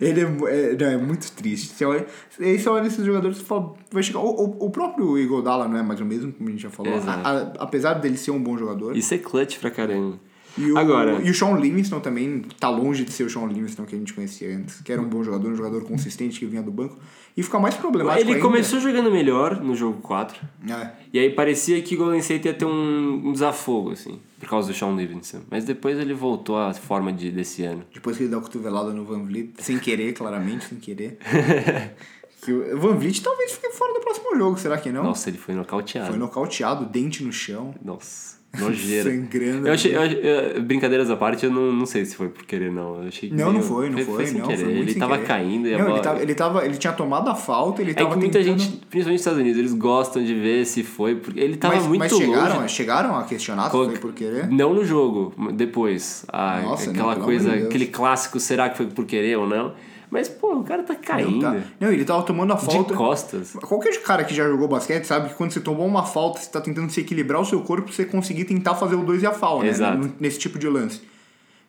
Ele é, é, não, é muito triste. Você olha, aí você olha esses jogadores e fala, vai chegar. O, o, o próprio Igodala não é mais o mesmo, como a gente já falou. A- a- apesar dele ser um bom jogador.
Isso é clutch pra caramba.
E o,
Agora-
e o Sean Livingston também tá longe de ser o Sean Livingston que a gente conhecia antes, que era um bom jogador, um jogador consistente que vinha do banco. E fica mais problemático
Ele
ainda.
começou jogando melhor no jogo 4.
É.
E aí parecia que Golden State ia ter um, um desafogo, assim, por causa do Sean Livingston. Mas depois ele voltou à forma de, desse ano.
Depois que ele dá a cotovelada no Van Vliet, sem querer, claramente, sem querer. que o Van Vliet talvez fique fora do próximo jogo, será que não?
Nossa, ele foi nocauteado.
Foi nocauteado, dente no chão.
Nossa, nojeira.
Sangrando.
Eu achei, eu, eu- brincadeiras à parte, eu não, não sei se foi por querer, não. Eu achei
Não, não
meio-
foi, não foi,
sem
não.
querer.
Foi
ele tava
querer.
caindo e a
não,
bola...
ele, tava, ele, tava, ele tinha tomado a falta, ele
É
tava
que muita
tentando...
gente, principalmente nos Estados Unidos, eles gostam de ver se foi, porque ele tava
mas,
muito
mas chegaram,
longe.
chegaram a questionar se
Colo-
foi por querer?
Não no jogo, depois. Ah,
Nossa,
aquela
não,
coisa, aquele clássico, será que foi por querer ou não? Mas, pô, o cara tá
Não,
caindo.
tá- não, ele tava tomando a
de
falta...
costas.
Qualquer cara que já jogou basquete sabe que quando você tomou uma falta, você tá tentando se equilibrar o seu corpo pra você conseguir tentar fazer o dois e a fal, né?
Exato.
Nesse tipo de lance.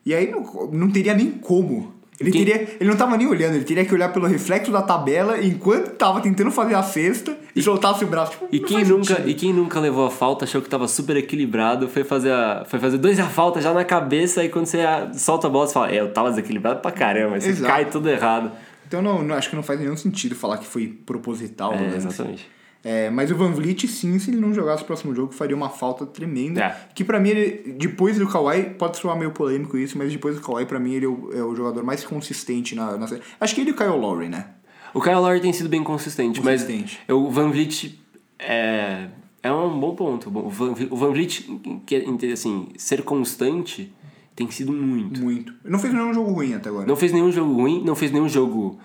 E aí não, não teria nem como. Ele,
Quem-
teria, ele não tava nem olhando, ele teria que olhar pelo reflexo da tabela enquanto tava tentando fazer a cesta e, soltasse o braço. Tipo,
E quem, nunca,
sentido.
e quem nunca levou a falta, achou que tava super equilibrado, foi fazer, a, foi fazer dois a falta já na cabeça, e quando você solta a bola, você fala, é, eu tava desequilibrado pra caramba, você
Exato.
cai tudo errado.
Então não, não- acho que não faz nenhum sentido falar que foi proposital.
É,
né?
exatamente.
É, mas o Van Vliet, sim, se ele não jogasse o próximo jogo, faria uma falta tremenda.
É.
Que pra mim, ele, depois do Kawhi, pode soar meio polêmico isso, mas depois do Kawhi, pra mim, ele é o, é o jogador mais consistente na, na série. Acho que ele e o Kyle Lowry, né?
O Kyle Lowry tem sido bem consistente,
Consistente.
mas o Van Vliet é, é um bom ponto. O Van, o Van Vliet, que, assim, ser constante tem sido muito.
Muito. Não fez nenhum jogo ruim até agora.
Não fez nenhum jogo ruim, não fez nenhum jogo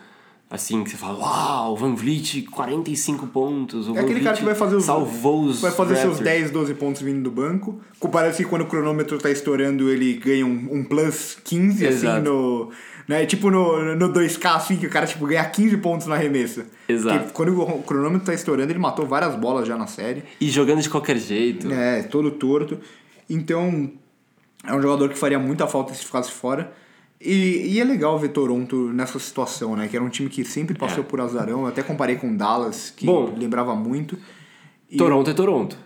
assim que você fala, uau, o Van Vliet, 45 pontos. O
É aquele cara que vai fazer os.
salvou os
Vai fazer seus
Raptors."
10, 12 pontos vindo do banco. Parece que quando o cronômetro tá estourando, ele ganha um, um plus 15, assim,
Exato.
no. Né? Tipo no, no 2K, assim, que o cara tipo, ganha 15 pontos na remessa.
Exato.
Porque quando o cronômetro tá estourando, ele matou várias bolas já na série.
E jogando de qualquer jeito.
É, todo torto. Então, é um jogador que faria muita falta se ficasse fora. E, e é legal ver Toronto nessa situação, né? Que era um time que sempre passou
É.
por azarão. Eu até comparei com Dallas, que
Bom.
lembrava muito. E-
Toronto é Toronto.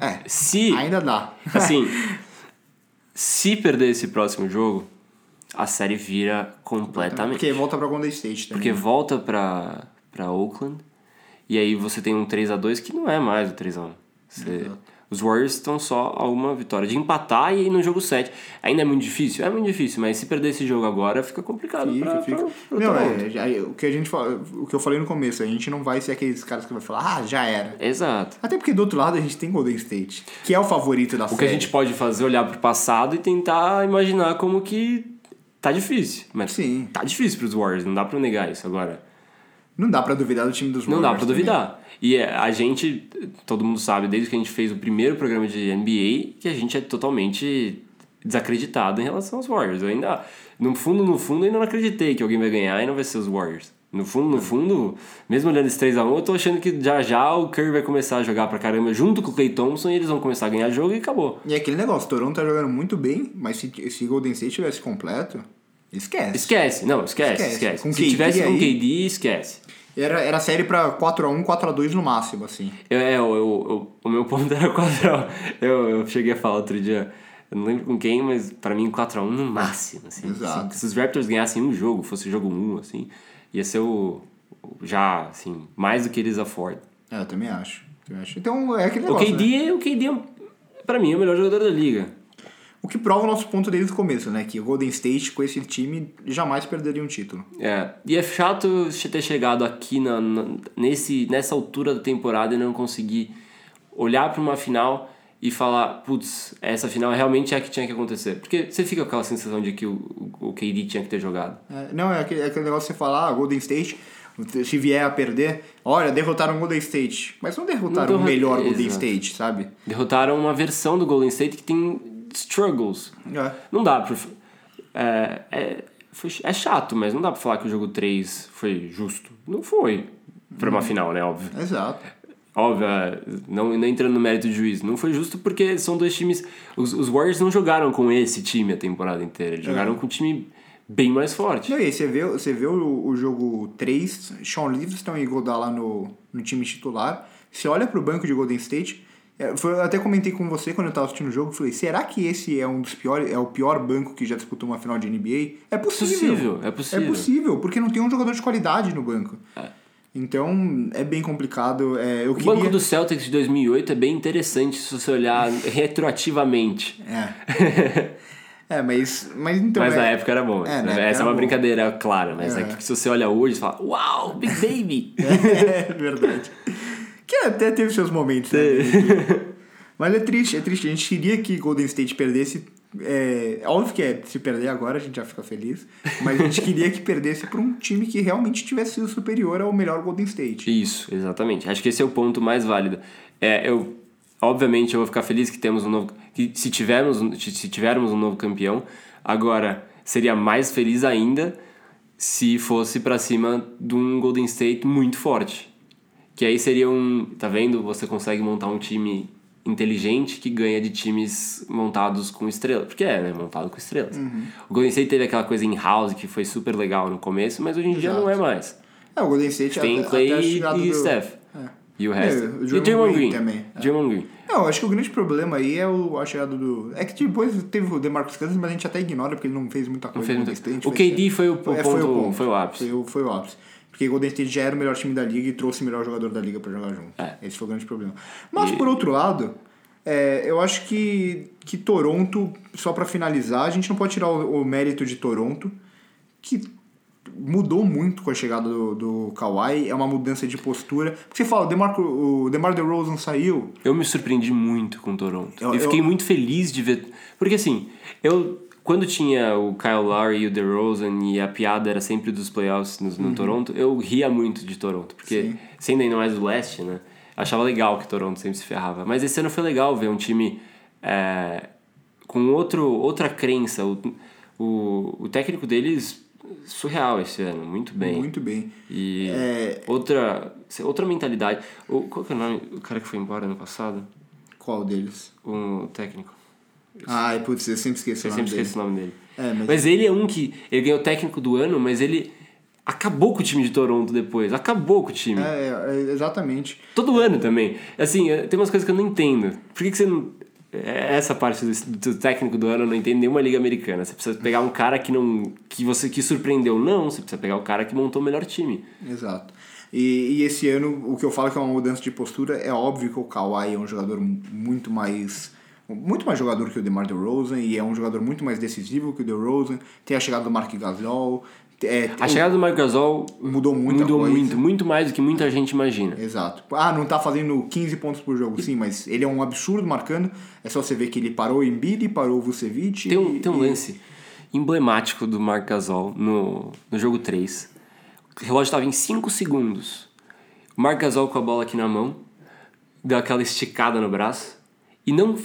É,
Se,
ainda dá.
assim, se perder esse próximo jogo, a série vira completamente.
Porque volta pra Golden State também.
Porque volta pra, pra Oakland e aí você tem um 3 a 2 que não é mais o 3 a 1 Você- Os Warriors estão só a uma vitória de empatar e aí no jogo 7. Ainda é muito difícil? É muito difícil, mas se perder esse jogo agora fica complicado
Fica,
pra,
fica.
pra- pra
Não,
Toronto.
é, já- o que a gente fala- o que eu falei no começo, a gente não vai ser aqueles caras que vai falar, ah, já era.
Exato.
Até porque do outro lado a gente tem Golden State, que é o favorito da
O
série.
que a gente pode fazer é olhar pro passado e tentar imaginar como que tá difícil. Mas
Sim.
tá difícil pros Warriors, não dá pra negar isso agora.
Não dá pra duvidar do time dos
Não
Warriors.
dá pra
também.
duvidar. E é, a gente, todo mundo sabe, desde que a gente fez o primeiro programa de NBA, que a gente é totalmente desacreditado em relação aos Warriors. Eu ainda, no fundo, no fundo, ainda não acreditei que alguém vai ganhar e não vai ser os Warriors. No fundo, no fundo, mesmo olhando esse 3x1, eu tô achando que já já o Curry vai começar a jogar pra caramba junto com o Clay Thompson e eles vão começar a ganhar jogo e acabou.
E é aquele negócio, Toronto tá jogando muito bem, mas se, se Golden State tivesse completo, esquece.
Esquece, não, esquece,
Esquece.
esquece. Se
KD
tivesse com
aí-
KD, esquece.
Era, era série pra 4x1, 4x2 no máximo, assim.
Eu, é, eu, eu- o meu ponto era 4x1. Eu, eu cheguei a falar outro dia, eu não lembro com quem, mas pra mim 4x1 no máximo. Assim,
Exato.
Assim, se os Raptors ganhassem um jogo, fosse jogo 1, assim, ia ser o. o- já, assim, mais do que eles affordam.
É, eu também acho. Eu acho. Então é aquele
O
negócio. né?
KD, é, o KD é, pra mim, é o melhor jogador da liga.
O que prova o nosso ponto desde o começo, né? Que o Golden State, com esse time, jamais perderia um título.
É, e é chato ter chegado aqui na, na- nesse, nessa altura da temporada e não conseguir olhar para uma final e falar, putz, essa final realmente é a que tinha que acontecer. Porque você fica com aquela sensação de que o, o, o KD tinha que ter jogado.
É, não, é aquele, é aquele negócio de você falar, ah, Golden State, se vier a perder, olha, derrotaram o Golden State. Mas não derrotaram
Não
o melhor Golden
Exato.
State, sabe?
Derrotaram uma versão do Golden State que tem struggles.
É.
Não dá pra. É, é, foi- é chato, mas não dá pra falar que o jogo 3 foi justo. Não foi. Pra uma final, né? Óbvio.
Exato.
Óbvio, é, não, não entrando no mérito do juiz, não foi justo porque são dois times. Os, os Warriors não jogaram com esse time a temporada inteira, eles jogaram com um time bem mais forte.
Não, e aí você vê, você vê o, o jogo 3, Sean Livingston e Godala no, no time titular. Você olha pro banco de Golden State, É, foi, eu até comentei com você quando eu tava assistindo o jogo, falei, será que esse é um dos piores, é o pior banco que já disputou uma final de NBA? É possível.
Possível, é possível.
É possível, porque não tem um jogador de qualidade no banco.
É.
Então, é bem complicado. É,
O
queria...
banco do Celtics de 2008 é bem interessante se você olhar retroativamente.
É. é, mas, mas então...
mas
é...
na época era bom.
É,
Essa
na época
é uma
bom.
brincadeira, claro, mas
É.
é. que se você olha hoje, você fala, uau, Big Baby!
É verdade. Que até teve seus momentos. Né? Mas é triste, é triste. A gente queria que Golden State perdesse. É, óbvio que é, se perder agora a gente já fica feliz. Mas a gente queria que perdesse para um time que realmente tivesse sido superior ao melhor Golden State.
Isso, exatamente. Acho que esse é o ponto mais válido. É, eu, obviamente, eu vou ficar feliz que temos um novo, que se tivermos, um- se tivermos um novo campeão. Agora, seria mais feliz ainda se fosse pra cima de um Golden State muito forte. Que aí seria um, tá vendo? Você consegue montar um time inteligente que ganha de times montados com estrelas. Porque é, né? Montado com estrelas. O Golden State teve aquela coisa em house que foi super legal no começo, mas hoje em dia não é mais.
É, o Golden State
Tem
até-
Clay
até
e, e
do-
Steph.
É.
E o resto.
É, o
e o Draymond
Green
Green.
também, é.
Green.
Não, acho que o grande problema aí é o, a chegada do. É que depois teve o DeMarcus Cousins, mas a gente até ignora porque ele não fez muita coisa.
fez
no
muita- o KD foi o
é,
ponto- foi o ápice.
Foi o, foi o ápice. Porque o Golden State já era o melhor time da liga e trouxe o melhor jogador da liga pra jogar junto.
É.
Esse foi o grande problema. Mas
E-
por outro lado, é, eu acho que, que Toronto, só pra finalizar, a gente não pode tirar o, o mérito de Toronto, que mudou muito com a chegada do, do Kawhi, é uma mudança de postura. Porque você fala, o DeMar, o DeMar DeRozan saiu,
Eu me surpreendi muito com Toronto.
Eu-
Eu, fiquei
eu-
muito feliz de ver. Porque assim, eu. Quando tinha o Kyle Lowry e o DeRozan e a piada era sempre dos playoffs no, no Toronto, eu ria muito de Toronto. Porque,
Uhum. Sim.
sendo ainda mais do leste, né? Achava legal que Toronto sempre se ferrava. Mas esse ano foi legal ver um time é, com outro, outra crença. O, o, o técnico deles, surreal esse ano, muito bem.
muito bem.
E
É.
outra, outra mentalidade. O, qual que é o nome? O cara que foi embora ano passado?
Qual deles?
O técnico.
Ai, putz, eu sempre esqueço
Eu
o nome
sempre
dele.
esqueço o nome dele.
É, mas-
mas... ele é um que. Ele ganhou o técnico do ano, mas ele acabou com o time de Toronto depois. Acabou com o time.
É, é, exatamente.
Todo ano também. Assim, eh, tem umas coisas que eu não entendo. Por que, que você não. eh, Essa parte do, do técnico do ano eu não entendo nenhuma liga americana. Você precisa pegar um cara que não. que você que surpreendeu. Não, você precisa pegar o cara que montou o melhor time.
Exato. E, e esse ano, o que eu falo que é uma mudança de postura, é óbvio que o Kawhi é um jogador muito mais muito mais jogador que o DeMar DeRozan e é um jogador muito mais decisivo que o DeRozan. Tem a chegada do Mark Gasol. É,
A chegada do Marc Gasol
Mudou muita
mudou
coisa.
muito, muito mais do que muita gente imagina.
Exato. Ah, não tá fazendo 15 pontos por jogo, sim, mas ele é um absurdo marcando. É só você ver que ele parou o Embiid, parou o Vucevic.
Tem um,
e-
tem um
e-
lance emblemático do Marc Gasol no, no jogo 3. O relógio estava em 5 segundos. O Marc Gasol com a bola aqui na mão, deu aquela esticada no braço e não,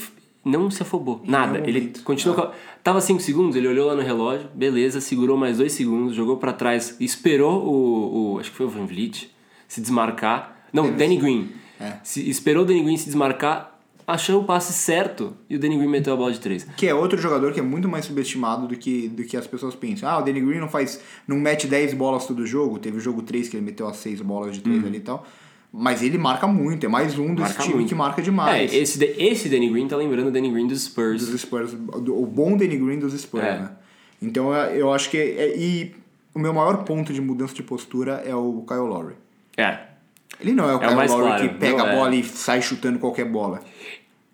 não se afobou. Nada. Ele
momento.
continuou com a... Tava 5 segundos, ele olhou lá no relógio, beleza, segurou mais 2 segundos, jogou pra trás, esperou o, o. Acho que foi o Van Vliet se desmarcar. Não, Danny Green.
É.
Se, esperou o Danny Green se desmarcar, achou o passe certo e o Danny Green meteu a bola de 3.
Que é outro jogador que é muito mais subestimado do que, do que as pessoas pensam. Ah, o Danny Green não faz. não mete 10 bolas todo jogo. Teve o jogo 3 que ele meteu as 6 bolas de 3 ali e tal. Mas ele marca muito, é mais um desse.
Marca
time
muito.
que marca demais.
É, esse, esse Danny Green tá lembrando o Danny Green dos Spurs.
Dos Spurs, do- o bom Danny Green dos Spurs,
É.
né? Então eu- eu acho que. É, e o meu maior ponto de mudança de postura é o Kyle Lowry.
É.
Ele não é o
o
Kyle Lowry
claro,
que pega
não
a
é.
bola e sai chutando qualquer bola.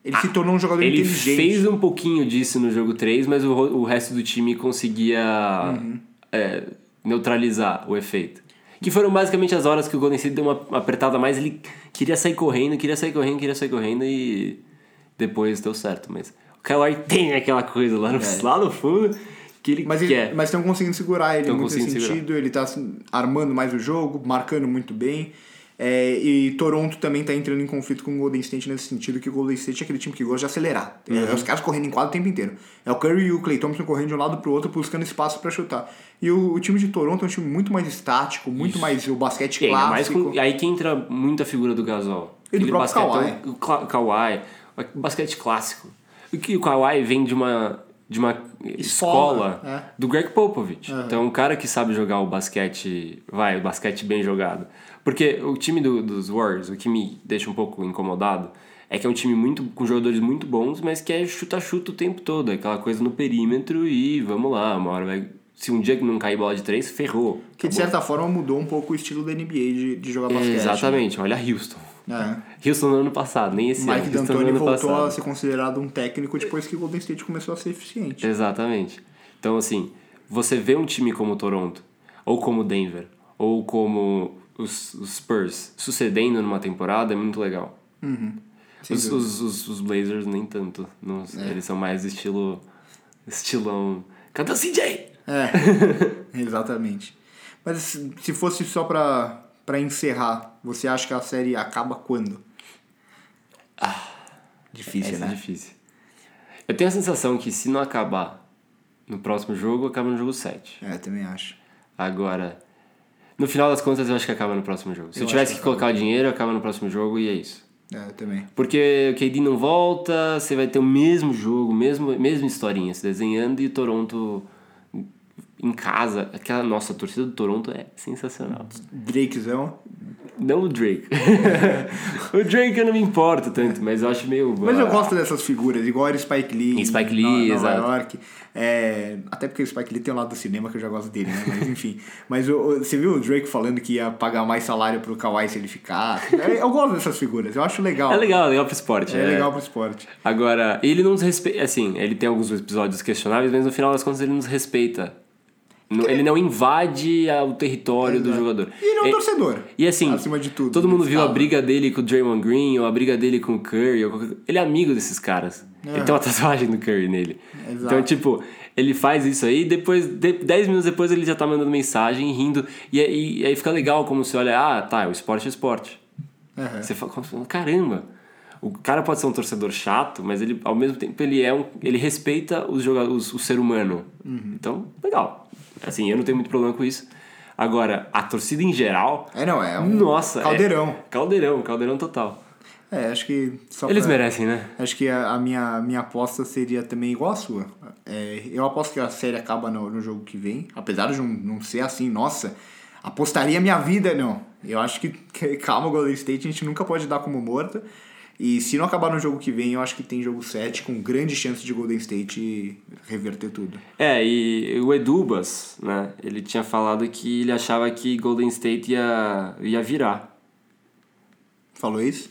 Ele se tornou um jogador
Ele
inteligente.
fez um pouquinho disso no jogo 3, mas o, o resto do time conseguia
Uhum.
é, neutralizar o efeito. Que foram basicamente as horas que o Golden State deu uma apertada mais. Ele queria sair correndo, queria sair correndo, queria sair correndo e depois deu certo. Mas o Lowry tem aquela coisa lá no, lá no fundo que ele
É. Mas, ele,
quer.
mas estão conseguindo segurar ele
Tão
muito
conseguindo segurar.
sentido. Ele tá armando mais o jogo, marcando muito bem. É, e Toronto também tá entrando em conflito com o Golden State nesse sentido, que o Golden State é aquele time que gosta de acelerar. É,
Uhum.
os caras correndo em quadro o tempo inteiro. É o Curry e o Clay Thompson correndo de um lado pro outro, buscando espaço para chutar. E o, o time de Toronto é um time muito mais estático, muito mais o basquete clássico.
com, aí que entra muito a figura do Gasol.
E do próprio
basquetão- O Kawhi. O basquete clássico. O que o Kawhi vem de uma, de uma escola,
é.
do Greg Popovich. Então, um cara que sabe jogar o basquete... Vai, o basquete bem jogado. Porque o time do- dos Warriors, o que me deixa um pouco incomodado, é que é um time muito com jogadores muito bons, mas que é chuta-chuta o tempo todo, é aquela coisa no perímetro e vamos lá, uma hora vai. Se um dia que não cair bola de três, ferrou.
Que de certa forma mudou um pouco o estilo da NBA de, de jogar basquete.
Exatamente, olha Houston.
É.
Houston no ano passado, nem esse
Mike
ano. No
D'Antoni voltou
passado.
a ser considerado um técnico depois que o Golden State começou a ser eficiente.
Exatamente. Então, assim, você vê um time como o Toronto, ou como Denver, ou como os, os Spurs sucedendo numa temporada é muito legal.
Sem
Os, os, os, os Blazers nem tanto. Não- Eles são mais estilo. estilão. Cadê o CJ?
É, exatamente. Mas se se fosse só pra, pra encerrar, você acha que a série acaba quando? difícil,
Essa
né?
é difícil. Eu tenho a sensação que se não acabar no próximo jogo, acaba no jogo 7.
É, também acho.
Agora, no final das contas, eu acho que acaba no próximo jogo. Se eu,
Eu
tivesse que
que
colocar o dinheiro, acaba no próximo jogo e é isso.
É, eu também.
Porque o KD não volta, você vai ter o mesmo jogo, mesmo, mesma historinha se desenhando e Toronto em casa. Aquela nossa a torcida do Toronto é sensacional.
Drakezão.
Não o Drake. o Drake eu não me importo tanto, mas eu acho meio.
Mas eu
ah,
gosto dessas figuras, igual era Spike Lee. em
Spike Lee,
Nova- Nova
exato.
York. É, até porque o Spike Lee tem um lado do cinema que eu já gosto dele, né? Mas enfim. Mas o- o- você viu o Drake falando que ia pagar mais salário pro Kawhi se ele ficasse? É, Eu gosto dessas figuras, eu acho legal.
É legal, é legal pro esporte.
É legal pro esporte.
Agora, ele não nos respeita. Assim, ele tem alguns episódios questionáveis, mas no final das contas ele nos respeita. No- Ele não invade a- o território do jogador.
E ele é um
É-
torcedor.
E assim,
Acima de tudo.
todo mundo viu a
Fala.
briga dele com o Draymond Green, ou a briga dele com o Curry, qualquer... ele é amigo desses caras. Ele tem uma tatuagem do Curry nele.
Exato.
Então, tipo, ele faz isso aí, depois, de- 10 minutos depois ele já tá mandando mensagem, rindo, e, aí- e aí fica legal como você olha, ah, tá, o esporte é esporte.
Aham.
Você fala, caramba, o cara pode ser um torcedor chato, mas ele, ao mesmo tempo, ele é um, ele respeita os jogadores, o ser humano.
Uhum.
Então, legal. Assim, eu não tenho muito problema com isso. Agora, a torcida em geral,
É, não, é um
nossa, é-
caldeirão.
caldeirão, caldeirão total.
É, acho que só
Eles
pra-
merecem, né?
Acho que a, a minha, minha aposta seria também igual a sua. É, eu aposto que a série acaba no, no jogo que vem. Apesar de não, não ser assim, nossa, apostaria minha vida, não. Eu acho que, que calma, Golden State, a gente nunca pode dar como morta. E se não acabar no jogo que vem, eu acho que tem jogo 7 com grande chance de Golden State reverter tudo.
É, e o Edubas, né? Ele tinha falado que ele achava que Golden State ia, ia virar.
Falou isso?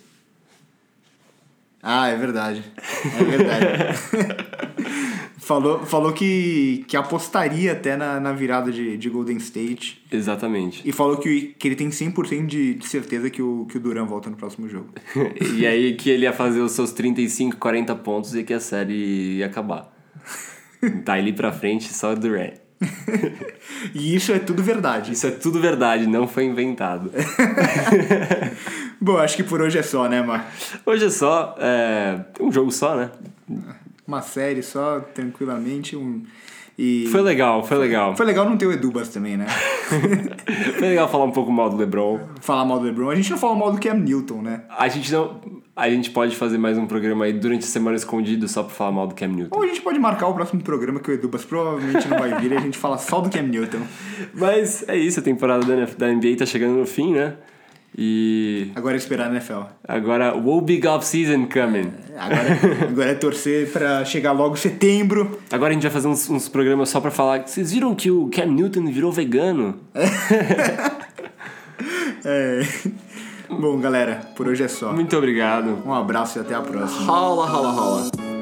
Ah, é verdade. É verdade. falou falou que, que apostaria até na, na virada de, de Golden State.
Exatamente.
E falou que, que ele tem 100% de, de certeza que o, que o Duran volta no próximo jogo.
e aí que ele ia fazer os seus 35, 40 pontos e que a série ia acabar. Tá ali pra frente só o Durant.
E isso é tudo verdade.
Isso é tudo verdade, não foi inventado.
Bom, acho que por hoje é só, né, Mar?
Hoje é só é, um jogo só, né?
Uma série só, tranquilamente. Um, e
Foi legal, foi legal.
Foi legal não ter o Edubas também, né?
Foi legal falar um pouco mal do LeBron.
Falar mal do LeBron. A gente não fala mal do Cam Newton, né?
A gente não. A gente pode fazer mais um programa aí durante a semana escondido só pra falar mal do Cam Newton.
Ou a gente pode marcar o próximo programa que o Edubas provavelmente não vai vir e a gente fala só do Cam Newton.
Mas é isso, a temporada da NBA tá chegando no fim, né? E
Agora é esperar a NFL.
agora, wow big off season coming.
Agora, agora é torcer pra chegar logo setembro.
Agora a gente vai fazer uns, uns programas só pra falar. Vocês viram que o Cam Newton virou vegano?
É... Bom, galera, por hoje é só.
Muito obrigado.
Um abraço e até a próxima.
Rola, rola, rola.